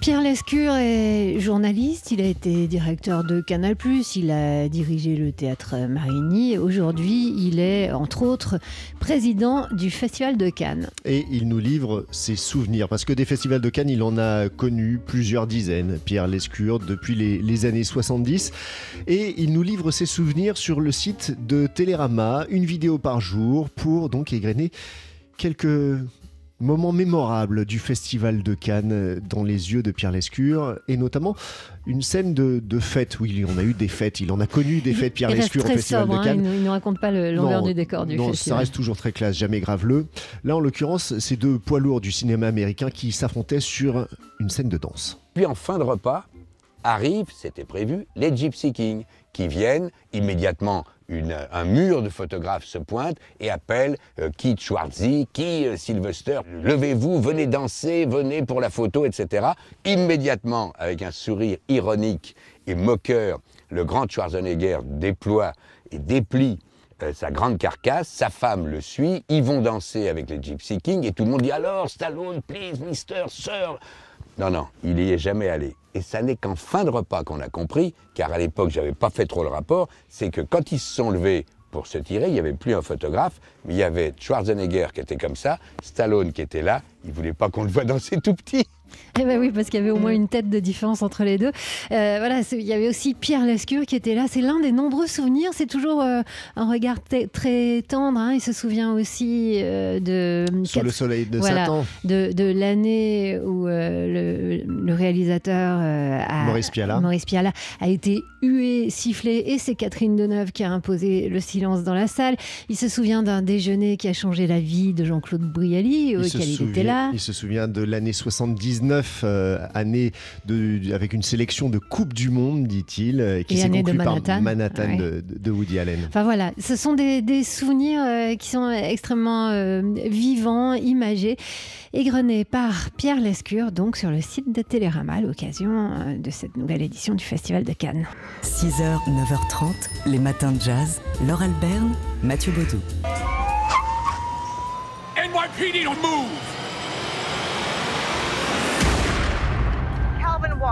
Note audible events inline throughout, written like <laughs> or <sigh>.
Pierre Lescure est journaliste, il a été directeur de Canal+, il a dirigé le théâtre Marigny. Aujourd'hui, il est, entre autres, président du Festival de Cannes. Et il nous livre ses souvenirs, parce que des festivals de Cannes, il en a connu plusieurs dizaines, Pierre Lescure, depuis les, les années 70. Et il nous livre ses souvenirs sur le site de Télérama, une vidéo par jour, pour donc égrener quelques moment mémorable du Festival de Cannes dans les yeux de Pierre Lescure et notamment une scène de, de fête. Oui, on a eu des fêtes, il en a connu des fêtes Pierre il Lescure au Festival sobre, de hein, Cannes. il ne nous raconte pas le- l'envers du décor du non, festival. ça reste toujours très classe, jamais graveleux. Là, en l'occurrence, c'est deux poids lourds du cinéma américain qui s'affrontaient sur une scène de danse. Puis en fin de repas, arrivent, c'était prévu, les Gypsy Kings, qui viennent immédiatement. Un mur de photographes se pointe et appelle euh, Keith Schwarzy, qui Sylvester, levez-vous, venez danser, venez pour la photo, etc. Immédiatement, avec un sourire ironique et moqueur, le grand Schwarzenegger déploie et déplie euh, sa grande carcasse, sa femme le suit, ils vont danser avec les Gypsy Kings et tout le monde dit alors Stallone, please, Mister, Sir. Non, non, il n'y est jamais allé. Et ça n'est qu'en fin de repas qu'on a compris, car à l'époque, j'avais pas fait trop le rapport, c'est que quand ils se sont levés pour se tirer, il n'y avait plus un photographe, mais il y avait Schwarzenegger qui était comme ça, Stallone qui était là, il voulait pas qu'on le voie danser tout petit. Eh ben oui, parce qu'il y avait au moins une tête de différence entre les deux. Euh, voilà, il y avait aussi Pierre Lescure qui était là. C'est l'un des nombreux souvenirs. C'est toujours euh, un regard très tendre. hein. Il se souvient aussi euh, de Sous le soleil de Voilà. Satan, de, de l'année où le, le réalisateur a- Maurice Pialat. Maurice Pialat a été hué, sifflé, et c'est Catherine Deneuve qui a imposé le silence dans la salle. Il se souvient d'un déjeuner qui a changé la vie de Jean-Claude Brialy, auquel il était là. il se souvient de l'année 79, euh, année de, avec une sélection de Coupe du Monde, dit-il, euh, qui Et s'est conclue par Manhattan. Manhattan Ouais. de, de Woody Allen. Enfin voilà, ce sont des, des souvenirs euh, qui sont extrêmement euh, vivants, imagés, égrenés par Pierre Lescure, donc sur le site de Télérama à l'occasion euh, de cette nouvelle édition du Festival de Cannes. 6h, 9h30, les matins de jazz. Laure Alberne, Mathieu Baudou. NYPD don't move!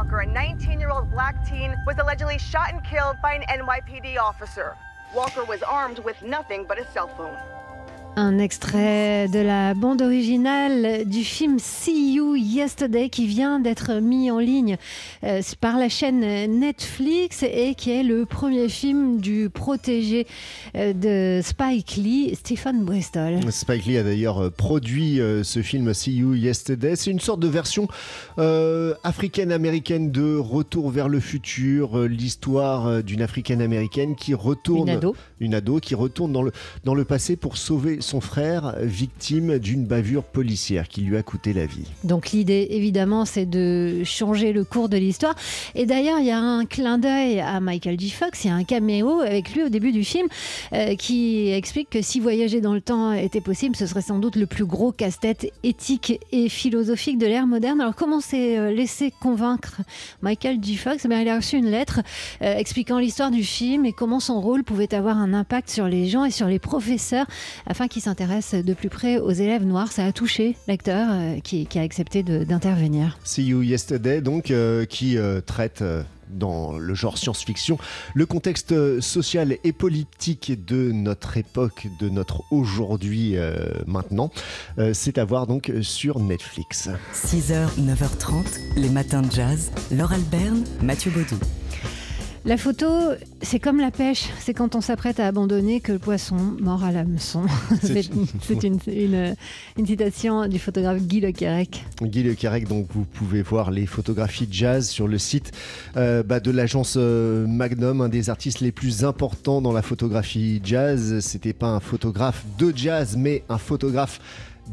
Walker, a 19 year old black teen, was allegedly shot and killed by an NYPD officer. Walker was armed with nothing but a cell phone. Un extrait de la bande originale du film See You Yesterday qui vient d'être mis en ligne euh, par la chaîne Netflix et qui est le premier film du protégé euh, de Spike Lee, Stephen Bristol. Spike Lee a d'ailleurs euh, produit ce film See You Yesterday. C'est une sorte de version euh, africaine-américaine de Retour vers le futur, l'histoire d'une africaine-américaine qui retourne, Une ado. une ado qui retourne dans le, dans le passé pour sauver son frère, victime d'une bavure policière qui lui a coûté la vie. Donc l'idée, évidemment, c'est de changer le cours de l'histoire. Et d'ailleurs, il y a un clin d'œil à Michael J. Fox, il y a un caméo avec lui au début du film euh, qui explique que si voyager dans le temps était possible, ce serait sans doute le plus gros casse-tête éthique et philosophique de l'ère moderne. Alors comment s'est euh, laissé convaincre Michael J. Fox? Bien, Il a reçu une lettre euh, expliquant l'histoire du film et comment son rôle pouvait avoir un impact sur les gens et sur les professeurs afin qu'ils s'intéressent de plus près aux élèves noirs. Ça a touché l'acteur euh, qui, qui a accepté d'intervenir. See You Yesterday, donc, euh, qui euh, traite. euh, dans le genre science-fiction, le contexte social et politique de notre époque, de notre aujourd'hui euh, maintenant, Euh, c'est à voir donc sur Netflix. 6h, 9h30, les matins de jazz. Laure Alberne, Mathieu Baudou. La photo, c'est comme la pêche, c'est quand on s'apprête à abandonner que le poisson mord à l'hameçon. C'est- une, une- une citation du photographe Guy Le Quérec. Guy Le donc vous pouvez voir les photographies jazz sur le site euh, bah, de l'agence euh, Magnum, un des artistes les plus importants dans la photographie jazz. C'était pas un photographe de jazz, mais un photographe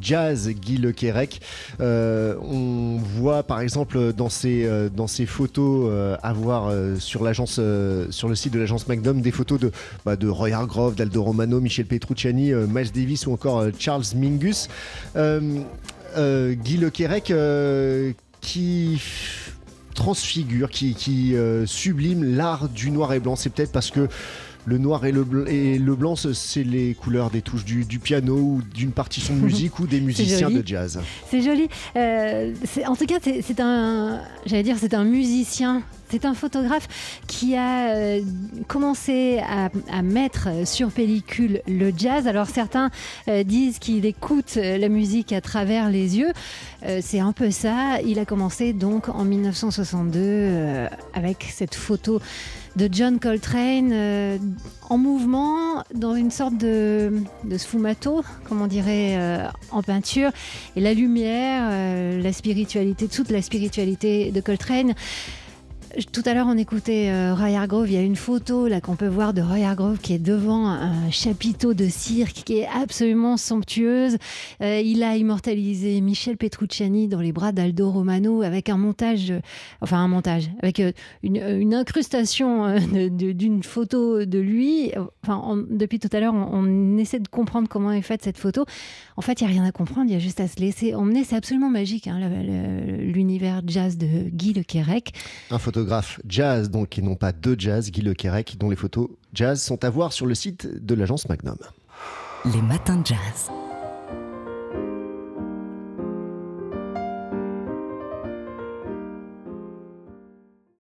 jazz Guy Le Quérec. Euh, on voit par exemple dans ces, euh, photos avoir euh, sur, le site de l'agence Magnum des photos de, bah, Roy Hargrove, d'Aldo Romano, Michel Petrucciani, Miles Davis ou encore Charles Mingus. Guy Le Quérec qui transfigure, qui, sublime l'art du noir et blanc. C'est peut-être parce que Le noir et le, bl- et le blanc, ce- c'est les couleurs des touches du, du piano ou d'une partition de musique ou des <laughs> musiciens de jazz. C'est joli. Euh, en tout cas, c'est un, j'allais dire, c'est un musicien. C'est un photographe qui a euh, commencé à, mettre sur pellicule le jazz. Alors certains euh, disent qu'il écoute euh, la musique à travers les yeux. C'est un peu ça. Il a commencé donc en 1962 euh, avec cette photo de John Coltrane en mouvement dans une sorte de, de sfumato, comme on dirait en peinture. Et la lumière, la spiritualité, toute la spiritualité de Coltrane. Tout à l'heure, on écoutait euh, Roy Hargrove. Il y a une photo là qu'on peut voir de Roy Hargrove qui est devant un chapiteau de cirque qui est absolument somptueuse. Euh, il a immortalisé Michel Petrucciani dans les bras d'Aldo Romano avec un montage, euh, enfin un montage, avec euh, une, incrustation <laughs> d'une photo de lui. Enfin, depuis tout à l'heure, on, essaie de comprendre comment est faite cette photo. En fait, il n'y a rien à comprendre, il y a juste à se laisser emmener. C'est absolument magique, hein, l'univers jazz de Guy Le Quérec. Un photographe jazz, donc, et non pas de jazz, Guy Le Quérec, dont les photos jazz sont à voir sur le site de l'agence Magnum. Les matins de jazz.